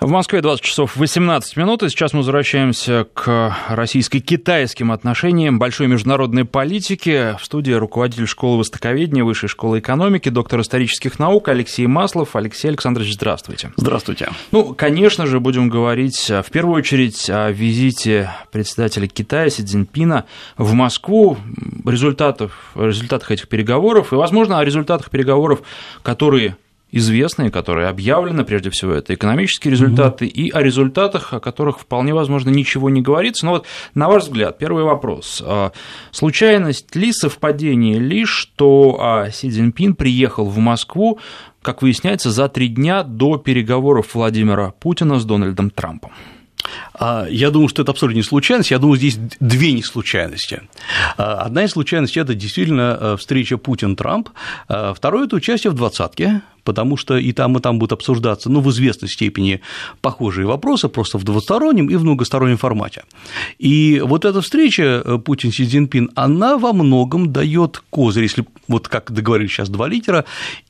В Москве 20 часов 18 минут, и сейчас мы возвращаемся к российско-китайским отношениям большой международной политики. В студии руководитель школы востоковедения Высшей школы экономики, доктор исторических наук Алексей Маслов. Алексей Александрович, здравствуйте. Здравствуйте. Ну, конечно же, будем говорить в первую очередь о визите председателя Китая Си Цзиньпина в Москву, результатов, результатах этих переговоров и, возможно, о результатах переговоров, которые известные, которые объявлены, прежде всего, это экономические результаты, mm-hmm. и о результатах, о которых вполне возможно ничего не говорится. Но вот, на ваш взгляд, первый вопрос. А, случайность ли, совпадение ли, что а, Си Цзиньпин приехал в Москву, как выясняется, за три дня до переговоров Владимира Путина с Дональдом Трампом? А, я думаю, что это абсолютно не случайность. Я думаю, здесь две неслучайности. А, одна из случайностей – это действительно э, встреча Путин-Трамп. А, второе – это участие в двадцатке, потому что и там, и там будут обсуждаться, ну, в известной степени похожие вопросы, просто в двустороннем и в многостороннем формате. И вот эта встреча э, Путин-Си Цзиньпин, она во многом дает козырь, если вот как договорились сейчас два лидера,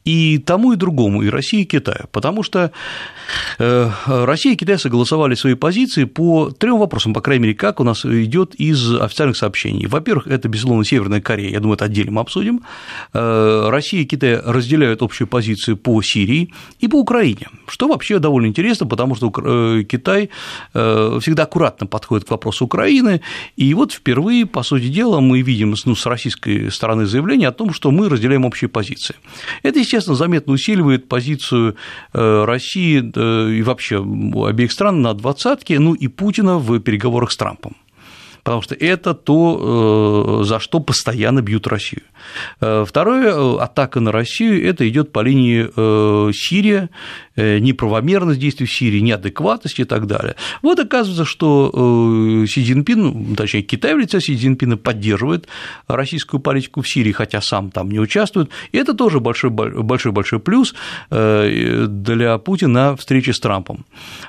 и тому, и другому, и России, и Китаю, потому что э, Россия и Китай согласовали свои позиции по трем вопросам, по крайней мере, как у нас идет из официальных сообщений. Во-первых, это, безусловно, Северная Корея, я думаю, это отдельно мы обсудим. Э, Россия и Китай разделяют общую позицию по Сирии и по Украине, что вообще довольно интересно, потому что э, Китай всегда аккуратно подходит к вопросу Украины, и вот впервые, по сути дела, мы видим ну, с российской стороны заявление о том, что мы разделяем общие позиции. Это, естественно, заметно усиливает позицию России и вообще обеих стран на двадцатке, ну и Путина в переговорах с Трампом потому что это то, э, за что постоянно бьют Россию. Э, второе, э, атака на Россию, это идет по линии Сирия, неправомерность действий в Сирии, неадекватность и так далее. Вот оказывается, что Си Цзиньпин, ну, точнее, Китай в лице Си Цзиньпина поддерживает российскую политику в Сирии, хотя сам там не участвует, и это тоже большой-большой плюс для Путина на встрече с Трампом.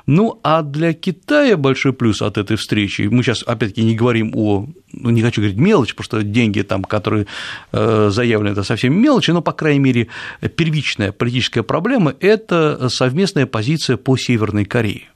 Ну, а для Китая большой плюс от этой встречи, мы сейчас, опять-таки, не говорим о, ну, не хочу говорить мелочь, потому что деньги там, которые э, заявлены, это совсем мелочи, но, по крайней мере, первичная политическая проблема – это совместная позиция по Северной Корее.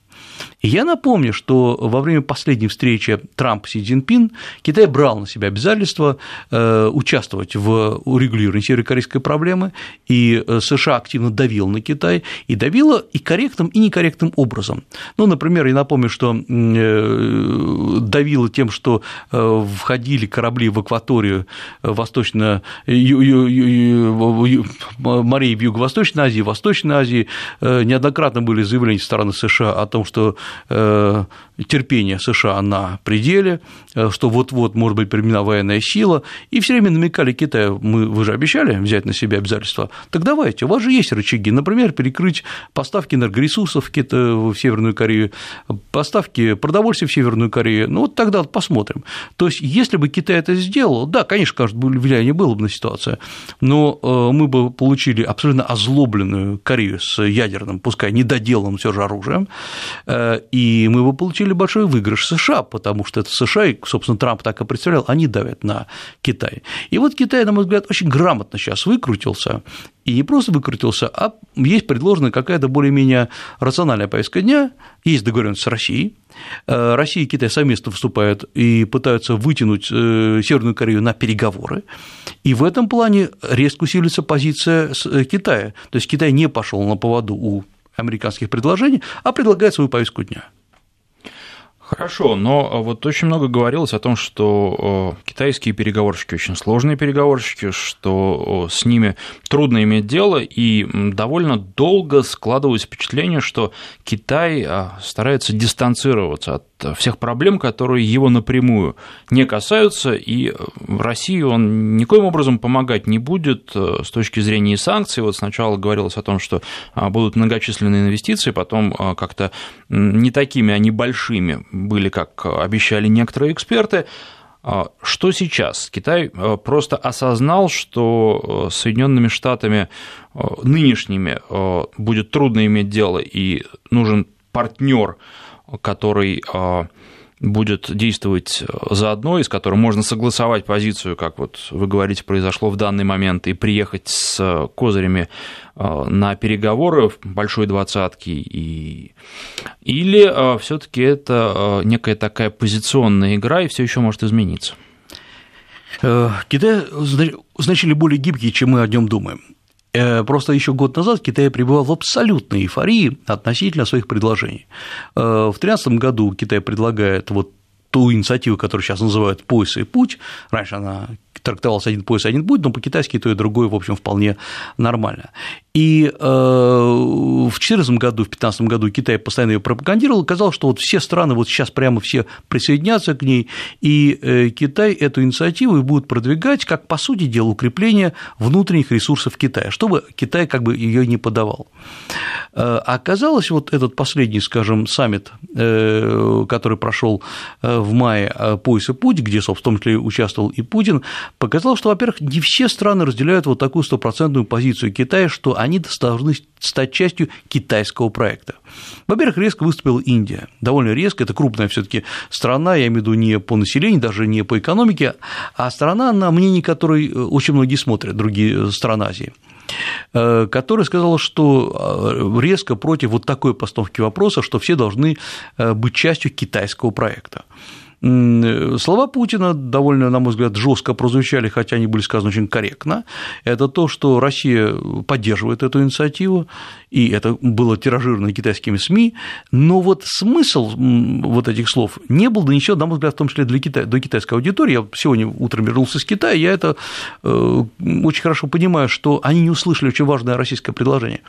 И я напомню, что во время последней встречи Трамп-Си Цзиньпин Китай брал на себя обязательство э, участвовать в урегулировании северокорейской проблемы, и э, США активно давил на Китай, и давило и корректным, и некорректным образом. Ну, например, я напомню, что э, давило тем, что входили корабли в акваторию восточно морей в Юго-Восточной Азии, Восточной Азии, неоднократно были заявления стороны США о том, что Э, терпение США на пределе, э, что вот-вот может быть применена военная сила, и все время намекали Китаю, мы, вы же обещали взять на себя обязательства, так давайте, у вас же есть рычаги, например, перекрыть поставки энергоресурсов в Северную Корею, поставки продовольствия в Северную Корею, ну вот тогда посмотрим. То есть, если бы Китай это сделал, да, конечно, кажется, влияние было бы на ситуацию, но э, мы бы получили абсолютно озлобленную Корею с ядерным, пускай недоделанным все же оружием, и мы бы получили большой выигрыш США, потому что это США, и, собственно, Трамп так и представлял, они давят на Китай. И вот Китай, на мой взгляд, очень грамотно сейчас выкрутился, и не просто выкрутился, а есть предложена какая-то более-менее рациональная повестка дня, есть договоренность с Россией, э, Россия и Китай совместно выступают и пытаются вытянуть э, Северную Корею на переговоры, и в этом плане резко усиливается позиция э, Китая. То есть Китай не пошел на поводу у американских предложений, а предлагает свою повестку дня. Хорошо, но а, вот очень много говорилось о том, что китайские переговорщики очень сложные переговорщики, что с ними трудно иметь дело, и довольно долго складывалось впечатление, что Китай а, старается дистанцироваться от всех проблем, которые его напрямую не касаются, и в России он никоим образом помогать не будет э, с точки зрения санкций. Вот сначала говорилось о том, что а, будут многочисленные инвестиции, потом как-то не такими они большими были, как обещали некоторые эксперты. А, что сейчас? Китай э, просто осознал, что с Соединенными Штатами нынешними будет трудно иметь дело, и нужен партнер, который будет действовать заодно, и с которым можно согласовать позицию, как вот вы говорите, произошло в данный момент, и приехать с козырями э, на переговоры в большой двадцатки, и... или все-таки это некая такая позиционная игра, и все еще может измениться? Китай значили более гибкий, чем мы о нем думаем. Э, просто еще год назад Китай пребывал в абсолютной эйфории относительно своих предложений. Э, в 2013 году Китай предлагает вот ту инициативу, которую сейчас называют «Пояс и путь», раньше она трактовался один пояс, один путь, но по-китайски то и другое, в общем, вполне нормально. И э, в 2014 году, в 2015 году Китай постоянно ее пропагандировал, казалось, что вот все страны вот сейчас прямо все присоединятся к ней, и э, Китай эту инициативу будет продвигать как, по сути дела, укрепление внутренних ресурсов Китая, чтобы Китай как бы ее не подавал. Э, оказалось, вот этот последний, скажем, саммит, который прошел в мае «Пояс и путь», где, собственно, в том числе участвовал и Путин, показал, что, во-первых, не все страны разделяют вот такую стопроцентную позицию Китая, что они должны стать частью китайского проекта. Во-первых, резко выступила Индия. Довольно резко, это крупная все таки страна, я имею в виду не по населению, даже не по экономике, а страна, на мнение которой э, очень многие смотрят, другие страны Азии э, которая сказала, что э, резко против вот такой постановки вопроса, что все должны быть частью китайского проекта. Слова Путина довольно, на мой взгляд, жестко прозвучали, хотя они были сказаны очень корректно. Это то, что Россия поддерживает эту инициативу, и это было тиражировано китайскими СМИ, но вот смысл вот этих слов не был донесен, на мой взгляд, в том числе для Китая, до китайской аудитории. Я сегодня утром вернулся из Китая, я это э, очень хорошо понимаю, что они не услышали очень важное российское предложение.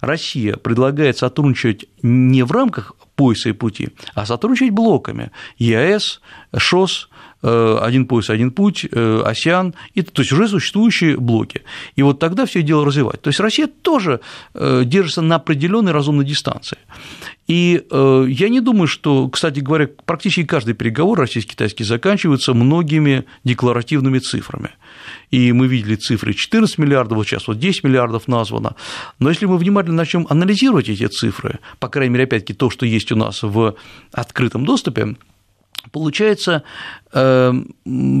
Россия предлагает сотрудничать не в рамках пояса и пути, а сотрудничать блоками ЕАЭС, ШОС, э, один пояс, один путь, э, АСИАН, и, то есть уже существующие блоки. И вот тогда все дело развивать. То есть Россия тоже э, держится на определенной разумной дистанции. И я не думаю, что, кстати говоря, практически каждый переговор российско-китайский заканчивается многими декларативными цифрами. И мы видели цифры 14 миллиардов, вот сейчас вот 10 миллиардов названо, но если мы внимательно начнем анализировать эти цифры, по крайней мере, опять-таки то, что есть у нас в открытом доступе, получается э,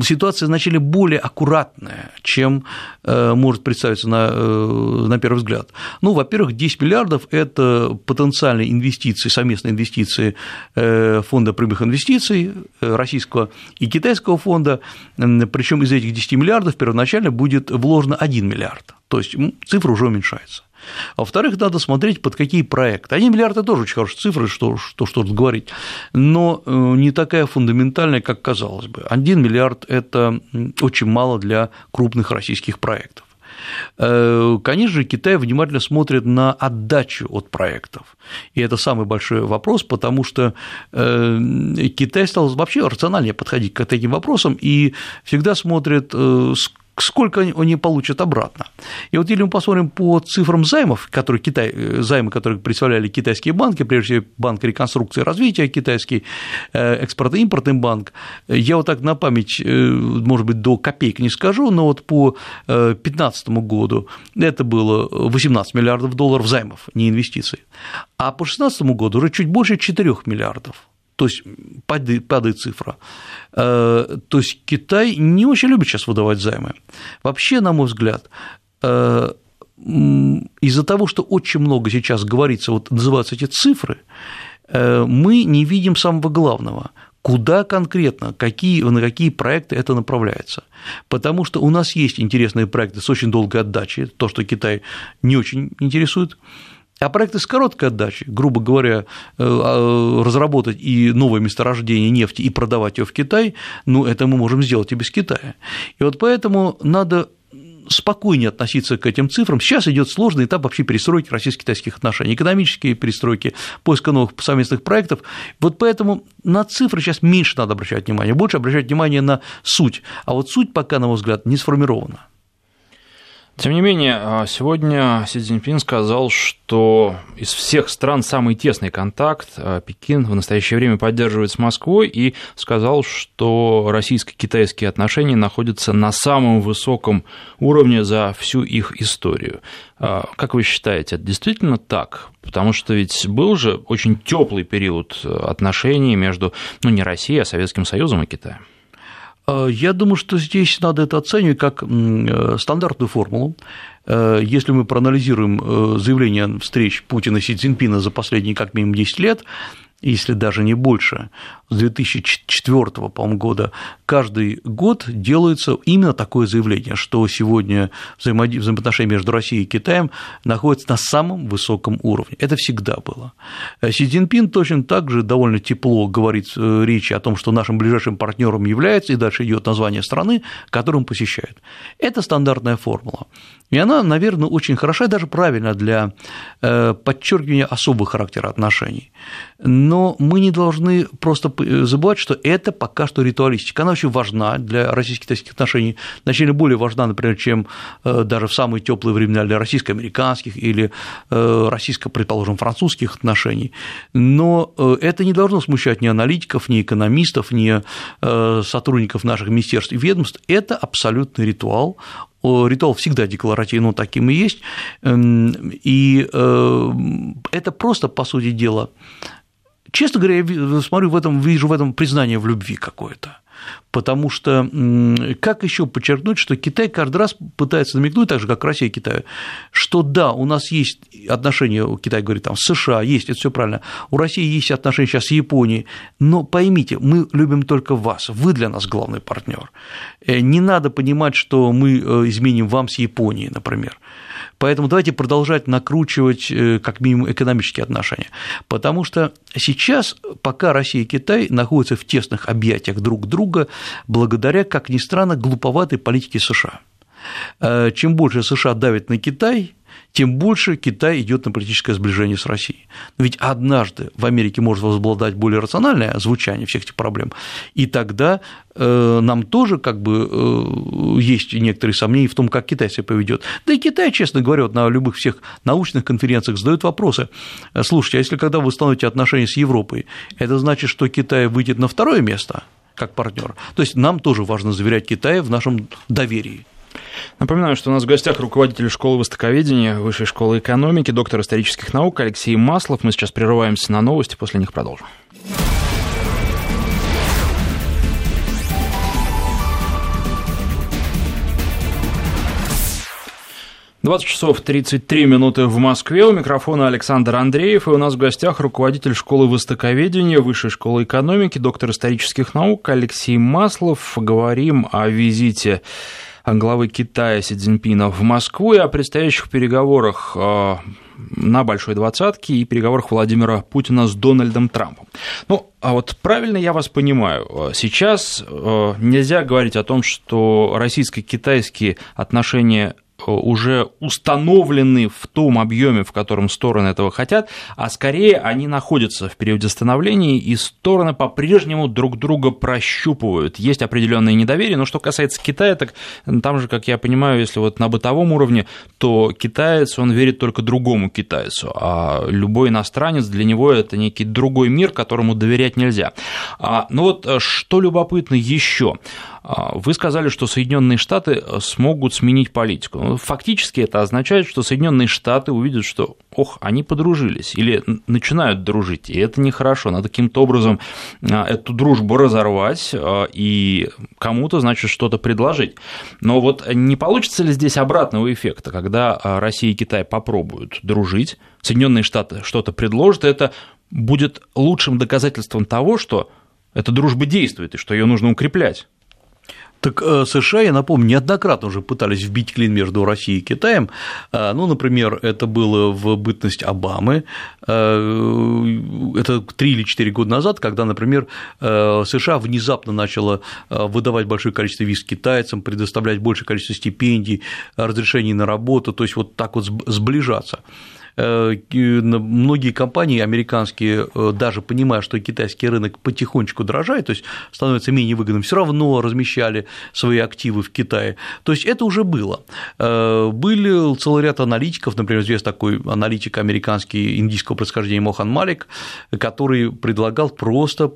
ситуация значительно более аккуратная, чем э, может представиться на, э, на первый взгляд. Ну, во-первых, 10 миллиардов – это потенциальные инвестиции, совместные инвестиции фонда прямых инвестиций российского и китайского фонда, причем из этих 10 миллиардов первоначально будет вложено 1 миллиард, то есть цифра уже уменьшается. А во-вторых, надо смотреть, под какие проекты. 1 миллиард – это тоже очень хорошие цифры, что, что, что тут говорить, но э, не такая фундаментальная, как казалось бы. 1 миллиард – это очень мало для крупных российских проектов. Э, конечно же, Китай внимательно смотрит на отдачу от проектов. И это самый большой вопрос, потому что э, Китай стал вообще рациональнее подходить к таким вопросам и всегда смотрит, сколько они получат обратно. И вот если мы посмотрим по цифрам займов, которые Китай, э, займы, которые представляли китайские банки, прежде всего Банк реконструкции и развития китайский, э, экспорт-импортный банк, я вот так на память, э, может быть, до копейки не скажу, но вот по 2015 году это было 18 миллиардов долларов займов, не инвестиций, а по 2016 году уже чуть больше 4 миллиардов то есть падает, падает цифра. Э, то есть Китай не очень любит сейчас выдавать займы. Вообще, на мой взгляд, э, из-за того, что очень много сейчас говорится, вот называются эти цифры, э, мы не видим самого главного куда конкретно, какие, на какие проекты это направляется. Потому что у нас есть интересные проекты с очень долгой отдачей, то, что Китай не очень интересует, а проекты с короткой отдачей, грубо говоря, э, а, разработать и новое месторождение нефти и продавать ее в Китай, ну, это мы можем сделать и без Китая. И вот поэтому надо спокойнее относиться к этим цифрам. Сейчас идет сложный этап вообще перестройки российско-китайских отношений, экономические перестройки, поиска новых совместных проектов. Вот поэтому на цифры сейчас меньше надо обращать внимание, больше обращать внимание на суть. А вот суть пока, на мой взгляд, не сформирована. Тем не менее, а, сегодня Си Цзиньпин сказал, что из всех стран самый тесный контакт а, Пекин в настоящее время поддерживает с Москвой и сказал, что российско-китайские отношения находятся на самом высоком уровне за всю их историю. А, как вы считаете, это действительно так? Потому что ведь был же очень теплый период отношений между, ну, не Россией, а Советским Союзом и Китаем. Э, я думаю, что здесь надо это оценивать как э, стандартную формулу. Э, если мы проанализируем заявление встреч Путина и Си Цзиньпина за последние как минимум 10 лет, если даже не больше, с 2004 по года, каждый год делается именно такое заявление, что сегодня взаимоотношения между Россией и Китаем находятся на самом высоком уровне. Это всегда было. Си Цзиньпин точно так же довольно тепло говорит э, речи о том, что нашим ближайшим партнером является, и дальше идет название страны, которую он посещает. Это стандартная формула. И она, наверное, очень хороша и даже правильна для э, подчеркивания особого характера отношений. Но мы не должны просто забывать, что это пока что ритуалистика. Она очень важна для российско-китайских отношений, значительно более важна, например, чем э, даже в самые теплые времена для российско-американских или э, российско, предположим, французских отношений. Но это не должно смущать ни аналитиков, ни экономистов, ни сотрудников наших министерств и ведомств. Это абсолютный ритуал, ритуал всегда декларативный, ну, таким и есть, эм, и э, это просто, по сути дела, честно говоря, я смотрю в этом, вижу в этом признание в любви какое-то потому что как еще подчеркнуть, что Китай каждый раз пытается намекнуть, так же как Россия и Китай, что да, у нас есть отношения, Китай говорит, там, с США есть, это все правильно, у России есть отношения сейчас с Японией, но поймите, мы любим только вас, вы для нас главный партнер. Э, не надо понимать, что мы э, изменим вам с Японией, например. Поэтому давайте продолжать накручивать э, как минимум экономические отношения. Потому что сейчас, пока Россия и Китай находятся в тесных объятиях друг друга, благодаря, как ни странно, глуповатой политике США. Э, чем больше США давит на Китай, тем больше Китай идет на политическое сближение с Россией. Но ведь однажды в Америке может возобладать более рациональное звучание всех этих проблем, и тогда э, нам тоже как бы э, есть некоторые сомнения в том, как Китай себя поведет. Да и Китай, честно говоря, вот на любых всех научных конференциях задают вопросы. Слушайте, а если когда вы установите отношения с Европой, это значит, что Китай выйдет на второе место как партнер? То есть нам тоже важно заверять Китай в нашем доверии. Напоминаю, что у нас в гостях руководитель школы востоковедения Высшей школы экономики, доктор исторических наук Алексей Маслов. Мы сейчас прерываемся на новости, после них продолжим. 20 часов 33 минуты в Москве. У микрофона Александр Андреев. И у нас в гостях руководитель школы востоковедения, Высшей школы экономики, доктор исторических наук Алексей Маслов. Говорим о визите главы Китая Си Цзиньпина в Москву и о предстоящих переговорах э, на Большой Двадцатке и переговорах Владимира Путина с Дональдом Трампом. Ну, а вот правильно я вас понимаю, сейчас э, нельзя говорить о том, что российско-китайские отношения уже установлены в том объеме, в котором стороны этого хотят, а скорее они находятся в периоде становления, и стороны по-прежнему друг друга прощупывают. Есть определенное недоверие, но что касается Китая, так там же, как я понимаю, если вот на бытовом уровне, то китаец, он верит только другому китайцу, а любой иностранец для него это некий другой мир, которому доверять нельзя. А, ну вот э, что любопытно еще. А, вы сказали, что Соединенные Штаты э, смогут сменить политику. Ну, фактически это означает, что Соединенные Штаты увидят, что, ох, они подружились или начинают дружить, и это нехорошо. Надо каким-то образом а, эту дружбу разорвать а, и кому-то, значит, что-то предложить. Но вот не получится ли здесь обратного эффекта, когда Россия и Китай попробуют дружить, Соединенные Штаты что-то предложат, это будет лучшим доказательством того, что эта дружба действует и что ее нужно укреплять. Так э, США, я напомню, неоднократно уже пытались вбить клин между Россией и Китаем. Э, ну, например, это было в бытность Обамы, э, это три или четыре года назад, когда, например, США внезапно начала выдавать большое количество виз китайцам, предоставлять большее количество стипендий, разрешений на работу, то есть вот так вот сближаться. Многие компании американские, даже понимая, что китайский рынок потихонечку дорожает, то есть становится менее выгодным, все равно размещали свои активы в Китае. То есть это уже было. Были целый ряд аналитиков, например, известный такой аналитик американский индийского происхождения Мохан Малик, который предлагал просто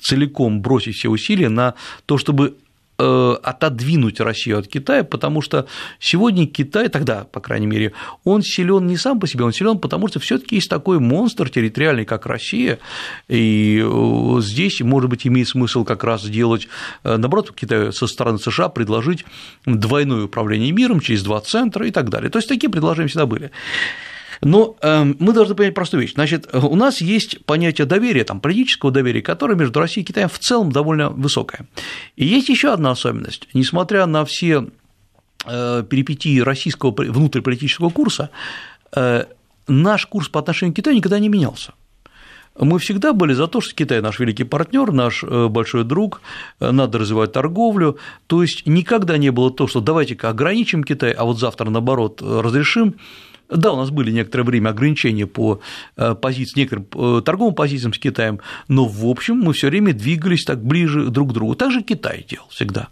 целиком бросить все усилия на то, чтобы э, отодвинуть Россию от Китая, потому что сегодня Китай, тогда, по крайней мере, он силен не сам по себе, он силен, потому что все-таки есть такой монстр территориальный, как Россия, и э, здесь, может быть, имеет смысл как раз сделать, э, наоборот, Китаю со стороны США предложить двойное управление миром через два центра и так далее. То есть такие предложения всегда были. Но э, мы должны понять простую вещь. Значит, у нас есть понятие доверия, там, политического доверия, которое между Россией и Китаем в целом довольно высокое. И есть еще одна особенность. Несмотря на все э, перипетии российского внутриполитического курса, э, наш курс по отношению к Китаю никогда не менялся. Мы всегда были за то, что Китай наш великий партнер, наш большой друг, надо развивать торговлю. То есть никогда не было то, что давайте-ка ограничим Китай, а вот завтра, наоборот, разрешим. Да, у нас были некоторое время ограничения по э, позициям, некоторым э, торговым позициям с Китаем, но в общем мы все время двигались так ближе друг к другу. Так же Китай делал всегда.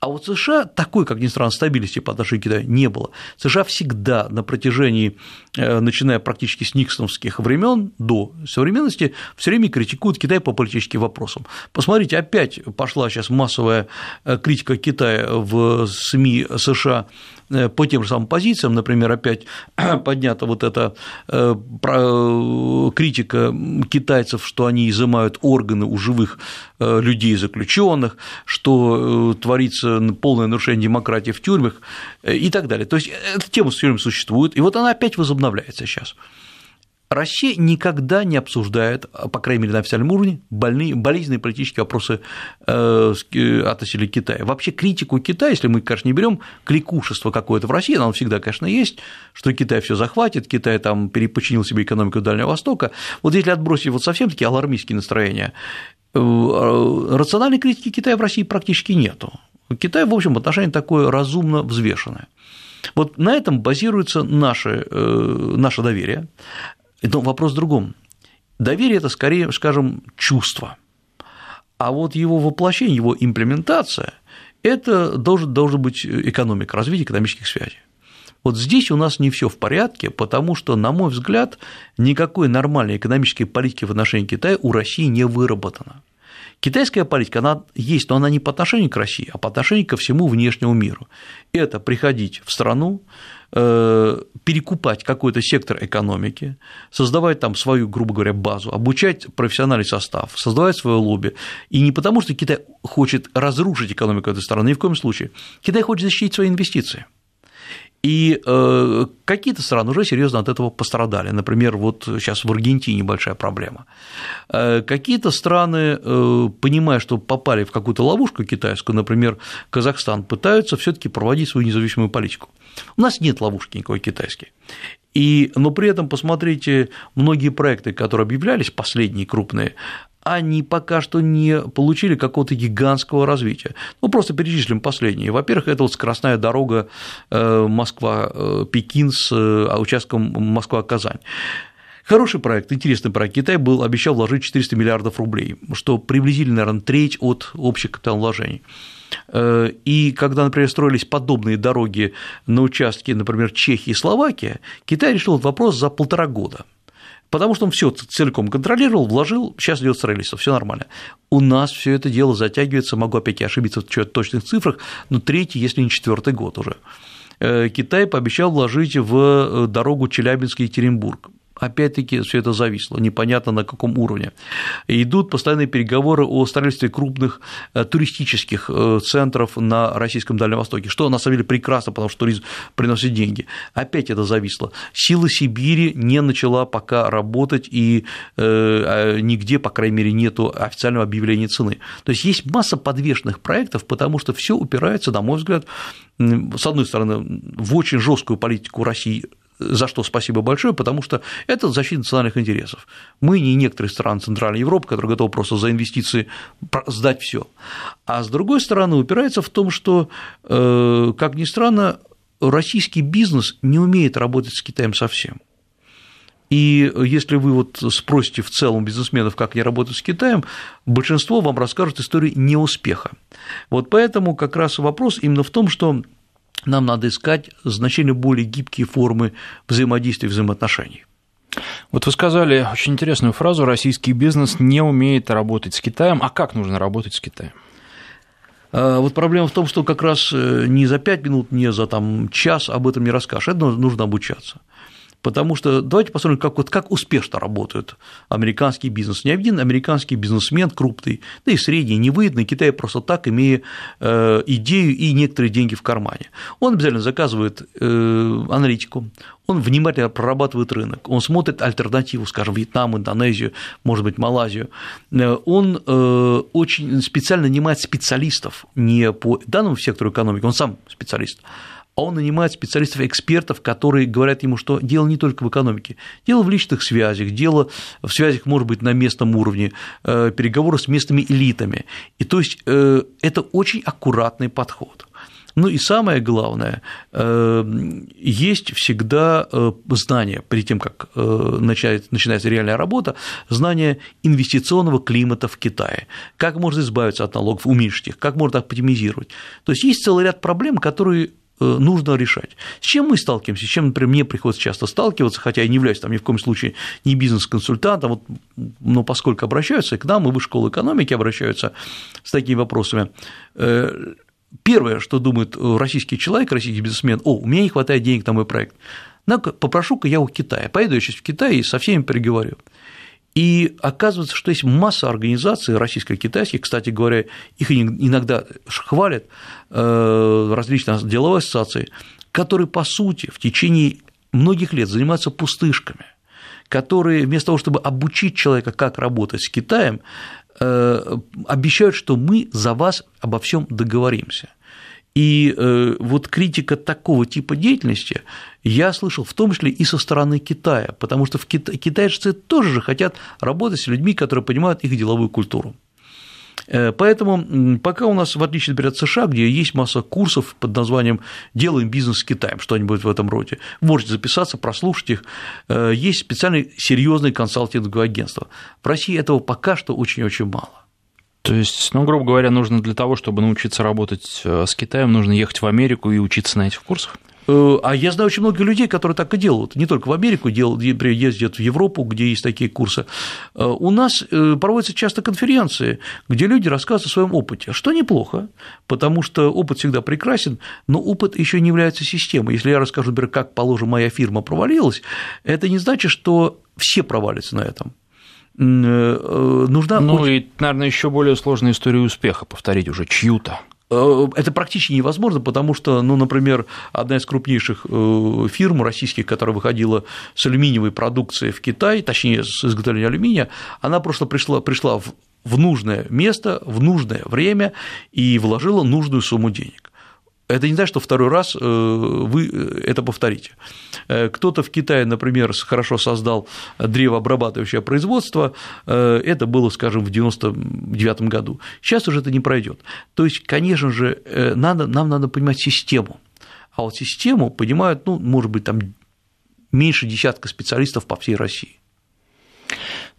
А вот США такой, как ни странно, стабильности по отношению к Китаю не было. США всегда на протяжении, э, начиная практически с никсоновских времен до современности, все время критикуют Китай по политическим вопросам. Посмотрите, опять пошла сейчас массовая критика Китая в СМИ США по тем же самым позициям, например, опять поднята вот эта э, э, критика китайцев, что они изымают органы у живых людей заключенных, что творится полное нарушение демократии в тюрьмах и так далее. То есть эта тема все время существует, и вот она опять возобновляется сейчас. Россия никогда не обсуждает, по крайней мере, на официальном уровне, больные, болезненные политические вопросы э, э, относительно Китая. Вообще критику Китая, если мы, конечно, не берем кликушество какое-то в России, оно всегда, конечно, есть, что Китай все захватит, Китай там перепочинил себе экономику Дальнего Востока. Вот если отбросить вот совсем такие алармистские настроения, э, рациональной критики Китая в России практически нету. Китай, в общем, отношение такое разумно взвешенное. Вот на этом базируется наше, наше доверие. Но вопрос в другом. Доверие – это скорее, скажем, чувство. А вот его воплощение, его имплементация – это должен, должен быть экономика, развитие экономических связей. Вот здесь у нас не все в порядке, потому что, на мой взгляд, никакой нормальной экономической политики в отношении Китая у России не выработано. Китайская политика, она есть, но она не по отношению к России, а по отношению ко всему внешнему миру. Это приходить в страну, перекупать какой-то сектор экономики, создавать там свою, грубо говоря, базу, обучать профессиональный состав, создавать свое лобби. И не потому, что Китай хочет разрушить экономику этой страны, ни в коем случае. Китай хочет защитить свои инвестиции. И э, какие-то страны уже серьезно от этого пострадали. Например, вот сейчас в Аргентине большая проблема. Э, какие-то страны, э, понимая, что попали в какую-то ловушку китайскую, например, Казахстан, пытаются все-таки проводить свою независимую политику. У нас нет ловушки никакой китайской. И, но при этом посмотрите, многие проекты, которые объявлялись, последние крупные, они пока что не получили какого-то гигантского развития. Ну, просто перечислим последние. Во-первых, это вот скоростная дорога э, Москва-Пекин с э, участком Москва-Казань. Хороший проект, интересный проект. Китай был, обещал вложить 400 миллиардов рублей, что приблизительно, наверное, треть от общих капиталовложений. Э, и когда, например, строились подобные дороги на участке, например, Чехии и Словакии, Китай решил этот вопрос за полтора года потому что он все целиком контролировал, вложил, сейчас идет строительство, все нормально. У нас все это дело затягивается, могу опять ошибиться в точных цифрах, но третий, если не четвертый год уже. Э, Китай пообещал вложить в э, дорогу Челябинский-Екатеринбург опять-таки все это зависло, непонятно на каком уровне. Идут постоянные переговоры о строительстве крупных э, туристических э, центров на российском Дальнем Востоке, что на самом деле прекрасно, потому что туризм приносит деньги. Опять это зависло. Сила Сибири не начала пока работать, и э, а нигде, по крайней мере, нет официального объявления цены. То есть есть масса подвешенных проектов, потому что все упирается, на мой взгляд, с одной стороны, в очень жесткую политику России за что спасибо большое, потому что это защита национальных интересов. Мы не некоторые страны Центральной Европы, которые готовы просто за инвестиции сдать все. А с другой стороны, упирается в том, что, э, как ни странно, российский бизнес не умеет работать с Китаем совсем. И если вы вот спросите в целом бизнесменов, как они работают с Китаем, большинство вам расскажут историю неуспеха. Вот поэтому как раз вопрос именно в том, что нам надо искать значительно более гибкие формы взаимодействия и взаимоотношений. Вот вы сказали очень интересную фразу «российский бизнес не умеет работать с Китаем». А как нужно работать с Китаем? А, вот проблема в том, что как раз э, не за пять минут, не за там, час об этом не расскажешь, это нужно обучаться. Потому что давайте посмотрим, как, вот, как успешно работает американский бизнес. Ни один американский бизнесмен крупный, да и средний, не выйдет на Китай просто так, имея э, идею и некоторые деньги в кармане. Он обязательно заказывает э, аналитику, он внимательно прорабатывает рынок, он смотрит альтернативу, скажем, Вьетнам, Индонезию, может быть, Малайзию, э, он очень специально нанимает специалистов не по данному сектору экономики, он сам специалист, а он нанимает специалистов-экспертов, которые говорят ему, что дело не только в экономике, дело в личных связях, дело в связях, может быть, на местном уровне, э, переговоры с местными элитами. И то есть э, это очень аккуратный подход. Ну и самое главное, э, есть всегда знание, перед тем, как начинается реальная работа, знание инвестиционного климата в Китае, как можно избавиться от налогов, уменьшить их, как можно оптимизировать. То есть есть целый ряд проблем, которые нужно решать. С чем мы сталкиваемся, с чем, например, мне приходится часто сталкиваться, хотя я не являюсь там ни в коем случае не бизнес-консультантом, вот, но поскольку обращаются к нам, и в школы экономики обращаются с такими вопросами, э, первое, что думает российский человек, российский бизнесмен, о, у меня не хватает денег на мой проект, попрошу-ка я у Китая, поеду я сейчас в Китай и со всеми переговорю. И оказывается, что есть масса организаций российско-китайских, кстати говоря, их иногда хвалят э, различные деловые ассоциации, которые, по сути, в течение многих лет занимаются пустышками, которые вместо того, чтобы обучить человека, как работать с Китаем, э, обещают, что мы за вас обо всем договоримся. И э, вот критика такого типа деятельности я слышал в том числе и со стороны Китая, потому что в Кита... китайцы тоже же хотят работать с людьми, которые понимают их деловую культуру. Э, поэтому пока у нас, в отличие, например, от США, где есть масса курсов под названием «Делаем бизнес с Китаем», что-нибудь в этом роде, можете записаться, прослушать их, э, есть специальные серьезные консалтинговые агентства. В России этого пока что очень-очень мало. То есть, ну, грубо говоря, нужно для того, чтобы научиться работать э, с Китаем, нужно ехать в Америку и учиться на этих курсах? Э, а я знаю очень много людей, которые так и делают. Не только в Америку ездят в Европу, где есть такие курсы. Э, у нас проводятся часто конференции, где люди рассказывают о своем опыте, что неплохо, потому что опыт всегда прекрасен, но опыт еще не является системой. Если я расскажу, например, как, положим, моя фирма провалилась, это не значит, что все провалятся на этом. Э, э, нужна... Ну очень... и, наверное, еще более сложная история успеха повторить уже чью-то. Э, это практически невозможно, потому что, ну, например, одна из крупнейших фирм российских, которая выходила с алюминиевой продукцией в Китай, точнее, с изготовления алюминия, она просто пришла, пришла в, в нужное место, в нужное время и вложила нужную сумму денег. Это не значит, что второй раз э, вы э, это повторите. Э, кто-то в Китае, например, хорошо создал древообрабатывающее производство, это было, скажем, в 1999 году. Сейчас уже это не пройдет. То есть, конечно же, надо, нам надо понимать систему. А вот систему понимают, ну, может быть, там меньше десятка специалистов по всей России.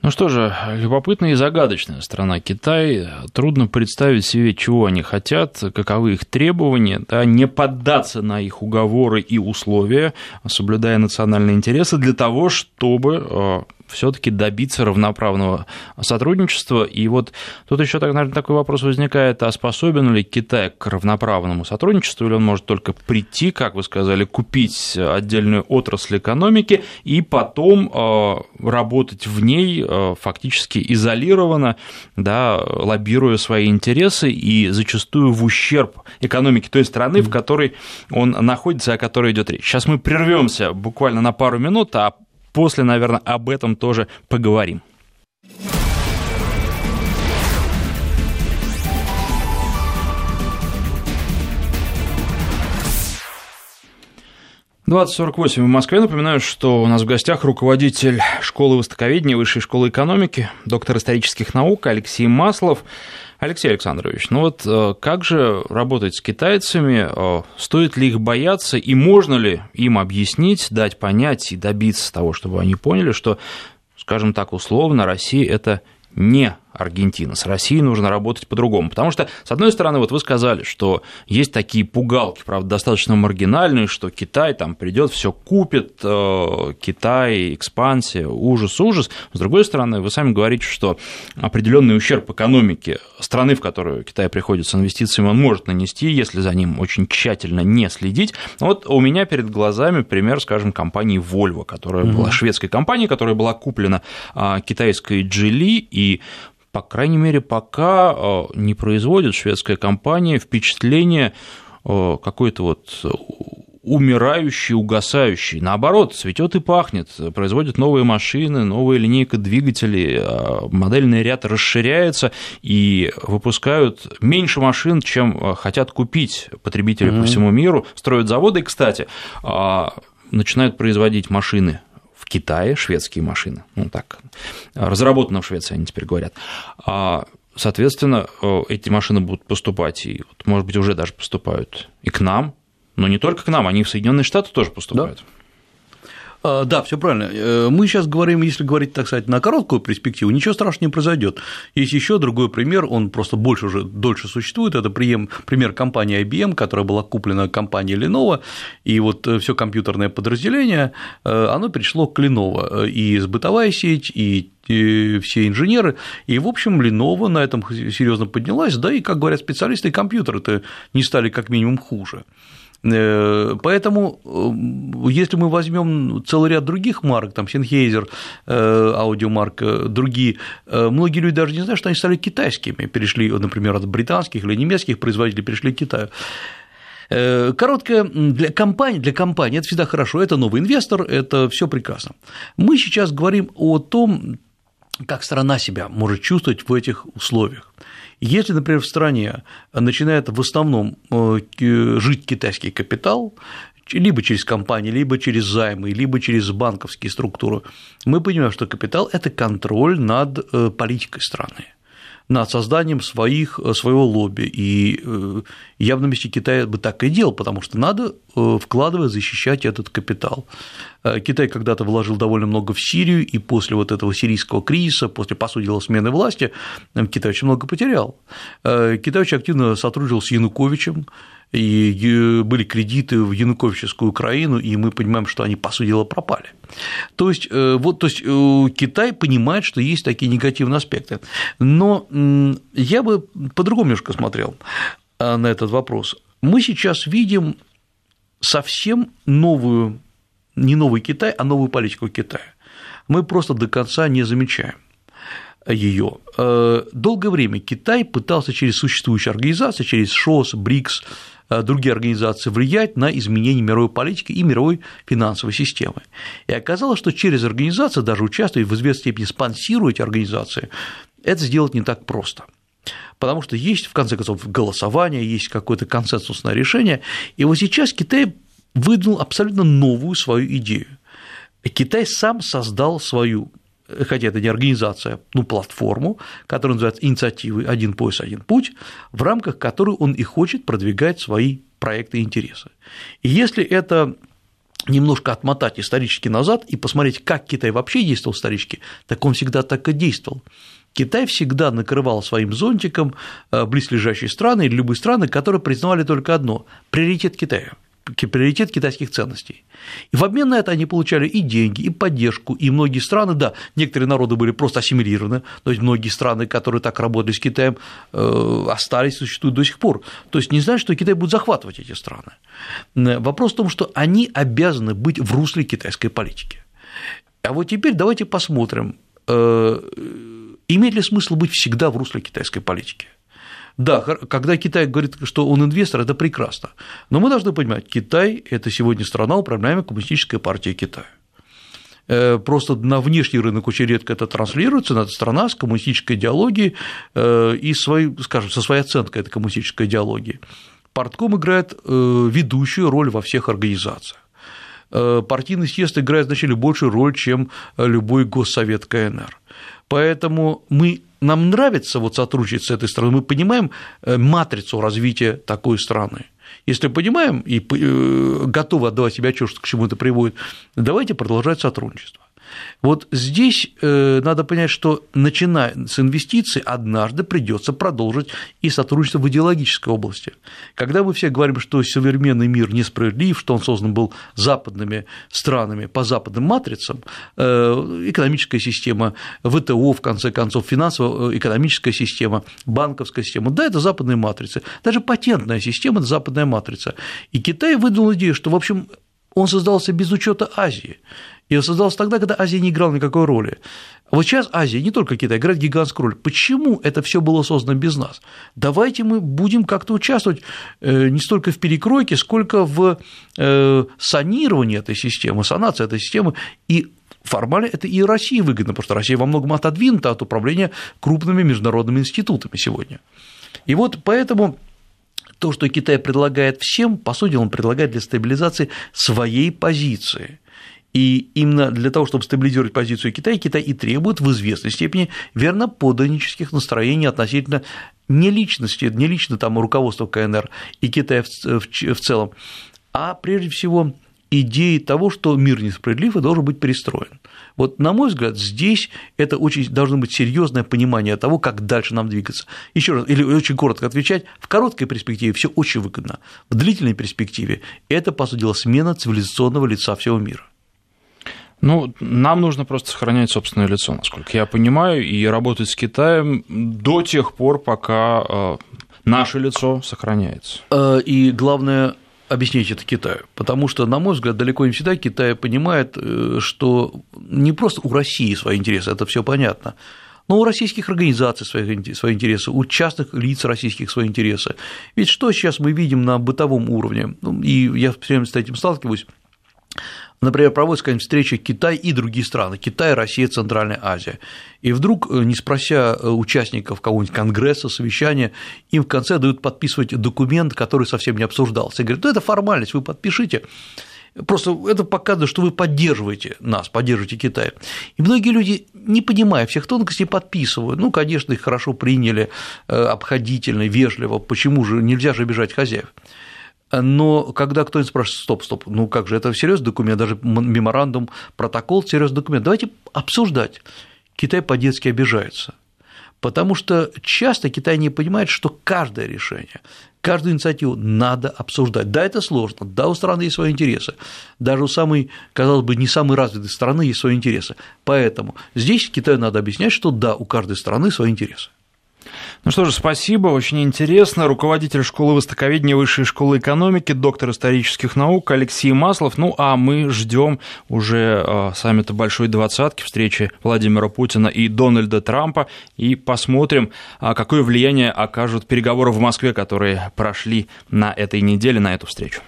Ну что же, любопытная и загадочная страна Китай. Трудно представить себе, чего они хотят, каковы их требования, да, не поддаться на их уговоры и условия, соблюдая национальные интересы, для того, чтобы э, все-таки добиться равноправного сотрудничества. И вот тут еще, наверное, такой вопрос возникает, а способен ли Китай к равноправному сотрудничеству, или он может только прийти, как вы сказали, купить отдельную отрасль экономики и потом э, работать в ней э, фактически изолированно, да, лоббируя свои интересы и зачастую в ущерб экономике той страны, в которой он находится, о которой идет речь. Сейчас мы прервемся буквально на пару минут, а после, наверное, об этом тоже поговорим. 2048 в Москве. Напоминаю, что у нас в гостях руководитель школы востоковедения Высшей школы экономики, доктор исторических наук Алексей Маслов. Алексей Александрович, ну вот э, как же работать с китайцами? Э, стоит ли их бояться и можно ли им объяснить, дать понять и добиться того, чтобы они поняли, что, скажем так, условно, Россия – это не Аргентина. С Россией нужно работать по-другому. Потому что, с одной стороны, вот вы сказали, что есть такие пугалки, правда, достаточно маргинальные, что Китай там придет, все купит, э, Китай, экспансия, ужас, ужас. С другой стороны, вы сами говорите, что определенный ущерб экономике страны, в которую Китай приходит с инвестициями, он может нанести, если за ним очень тщательно не следить. Вот у меня перед глазами пример, скажем, компании Volvo, которая mm-hmm. была шведской компанией, которая была куплена а, китайской Geely, и по крайней мере, пока э, не производит шведская компания впечатление э, какой-то вот умирающий, угасающий. Наоборот, цветет и пахнет, производят новые машины, новая линейка двигателей, э, модельный ряд расширяется и выпускают меньше машин, чем хотят купить потребители mm-hmm. по всему миру, строят заводы, и, кстати, начинают производить машины в Китае шведские машины, ну так, разработано в Швеции, они теперь говорят. А, соответственно, э, эти машины будут поступать, и, может быть, уже даже поступают и к нам, но не только к нам, они в Соединенные Штаты тоже поступают. Да. А, да, все правильно. Э, мы сейчас говорим, если говорить, так сказать, на короткую перспективу, ничего страшного не произойдет. Есть еще другой пример, он просто больше уже дольше существует. Это пример компании IBM, которая была куплена компанией Lenovo, и вот э, все компьютерное подразделение, э, оно перешло к Lenovo, и бытовая сеть, и все инженеры, и, в общем, Lenovo на этом серьезно поднялась, да, и, как говорят специалисты, компьютеры-то не стали как минимум хуже. Э, поэтому, э, если мы возьмем целый ряд других марок, там Sennheiser, э, аудиомарк, другие, многие люди даже не знают, что они стали китайскими, перешли, например, от британских или немецких производителей, перешли к Китаю. Короткая для компании, для компании это всегда хорошо, это новый инвестор, это все прекрасно. Мы сейчас говорим о том, как страна себя может чувствовать в этих условиях. Если, например, в стране начинает в основном э, жить китайский капитал, либо через компании, либо через займы, либо через банковские структуры, мы понимаем, что капитал – это контроль над э, политикой страны над созданием своих, э, своего лобби. И э, я в на месте Китая бы так и делал, потому что надо, э, вкладывая, защищать этот капитал. Китай когда-то вложил довольно много в Сирию, и после вот этого сирийского кризиса, после, по сути дела, смены власти, Китай очень много потерял. Китай очень активно сотрудничал с Януковичем, и были кредиты в Януковичевскую Украину, и мы понимаем, что они, по сути дела, пропали. То есть, э, вот, то есть э, Китай понимает, что есть такие негативные аспекты. Но я бы по-другому немножко смотрел э, на этот вопрос. Мы сейчас видим совсем новую, не новый Китай, а новую политику Китая. Мы просто до конца не замечаем ее. Долгое время Китай пытался через существующие организации, через ШОС, БРИКС, другие организации влиять на изменение мировой политики и мировой финансовой системы. И оказалось, что через организации, даже участвуя в известной степени спонсируя организации, это сделать не так просто. Потому что есть, в конце концов, голосование, есть какое-то консенсусное решение. И вот сейчас Китай выдвинул абсолютно новую свою идею. Китай сам создал свою хотя это не организация, ну, платформу, которая называется инициативы «Один пояс, один путь», в рамках которой он и хочет продвигать свои проекты и интересы. И если это немножко отмотать исторически назад и посмотреть, как Китай вообще действовал исторически, так он всегда так и действовал. Китай всегда накрывал своим зонтиком э, близлежащие страны или любые страны, которые признавали только одно – приоритет Китая – приоритет китайских ценностей. И в обмен на это они получали и деньги, и поддержку, и многие страны, да, некоторые народы были просто ассимилированы, то есть многие страны, которые так работали с Китаем, э, остались, существуют до сих пор. То есть не знают, что Китай будет захватывать эти страны. Вопрос в том, что они обязаны быть в русле китайской политики. А вот теперь давайте посмотрим, э, имеет ли смысл быть всегда в русле китайской политики. Да, когда Китай говорит, что он инвестор, это прекрасно. Но мы должны понимать, Китай – это сегодня страна, управляемая коммунистической партией Китая. Э, просто на внешний рынок очень редко это транслируется, но это страна с коммунистической идеологией э, и своей, скажем, со своей оценкой этой коммунистической идеологии. Портком играет э, ведущую роль во всех организациях. партийный съезд играет значительно большую роль, чем любой госсовет КНР. Поэтому мы, нам нравится вот сотрудничать с этой страной, мы понимаем матрицу развития такой страны. Если понимаем и готовы отдавать себе отчет, к чему это приводит, давайте продолжать сотрудничество. Вот здесь э, надо понять, что начиная с инвестиций, однажды придется продолжить и сотрудничество в идеологической области. Когда мы все говорим, что современный мир несправедлив, что он создан был западными странами по западным матрицам, э, экономическая система, ВТО, в конце концов, финансово-экономическая система, банковская система, да, это западные матрицы, даже патентная система – это западная матрица. И Китай выдал идею, что, в общем, он создался без учета Азии. И создался тогда, когда Азия не играла никакой роли. Вот сейчас Азия, не только Китай, играет гигантскую роль. Почему это все было создано без нас? Давайте мы будем как-то участвовать э, не столько в перекройке, сколько в э, санировании этой системы, санации этой системы и формально это и России выгодно, потому что Россия во многом отодвинута от управления крупными международными институтами сегодня. И вот поэтому то, что Китай предлагает всем, по сути, он предлагает для стабилизации своей позиции. И именно для того, чтобы стабилизировать позицию Китая, Китай и требует в известной степени верноподданнических настроений относительно не личности, не лично там руководства КНР и Китая в целом, а прежде всего идеи того, что мир несправедлив и должен быть перестроен. Вот, на мой взгляд, здесь это очень должно быть серьезное понимание того, как дальше нам двигаться. Еще раз, или очень коротко отвечать, в короткой перспективе все очень выгодно, в длительной перспективе это, по сути дела, смена цивилизационного лица всего мира. Ну, нам нужно просто сохранять собственное лицо, насколько я понимаю, и работать с Китаем до тех пор, пока э, наше лицо сохраняется. Э, и главное объяснить это Китаю, потому что, на мой взгляд, далеко не всегда Китай понимает, э, что не просто у России свои интересы, это все понятно, но у российских организаций свои, интересы, у частных лиц российских свои интересы. Ведь что сейчас мы видим на бытовом уровне, ну, и я все время с этим сталкиваюсь, Например, проводится какая-нибудь встреча Китай и другие страны, Китай, Россия, Центральная Азия. И вдруг, э, не спрося э, участников какого-нибудь конгресса, совещания, им в конце дают подписывать документ, который совсем не обсуждался. И говорят, ну это формальность, вы подпишите. Просто это показывает, что вы поддерживаете нас, поддерживаете Китай. И многие люди, не понимая всех тонкостей, подписывают. Ну, конечно, их хорошо приняли, э, обходительно, вежливо. Почему же нельзя же обижать хозяев? Но когда кто-нибудь спрашивает, стоп, стоп, ну как же, это серьезный документ, даже меморандум, протокол, серьезный документ, давайте обсуждать. Китай по-детски обижается, потому что часто Китай не понимает, что каждое решение, каждую инициативу надо обсуждать. Да, это сложно, да, у страны есть свои интересы, даже у самой, казалось бы, не самой развитой страны есть свои интересы. Поэтому здесь Китаю надо объяснять, что да, у каждой страны свои интересы. Ну что же, спасибо, очень интересно. Руководитель школы востоковедения Высшей школы экономики, доктор исторических наук Алексей Маслов. Ну а мы ждем уже э, саммита Большой Двадцатки, встречи Владимира Путина и Дональда Трампа, и посмотрим, а, какое влияние окажут переговоры в Москве, которые прошли на этой неделе, на эту встречу.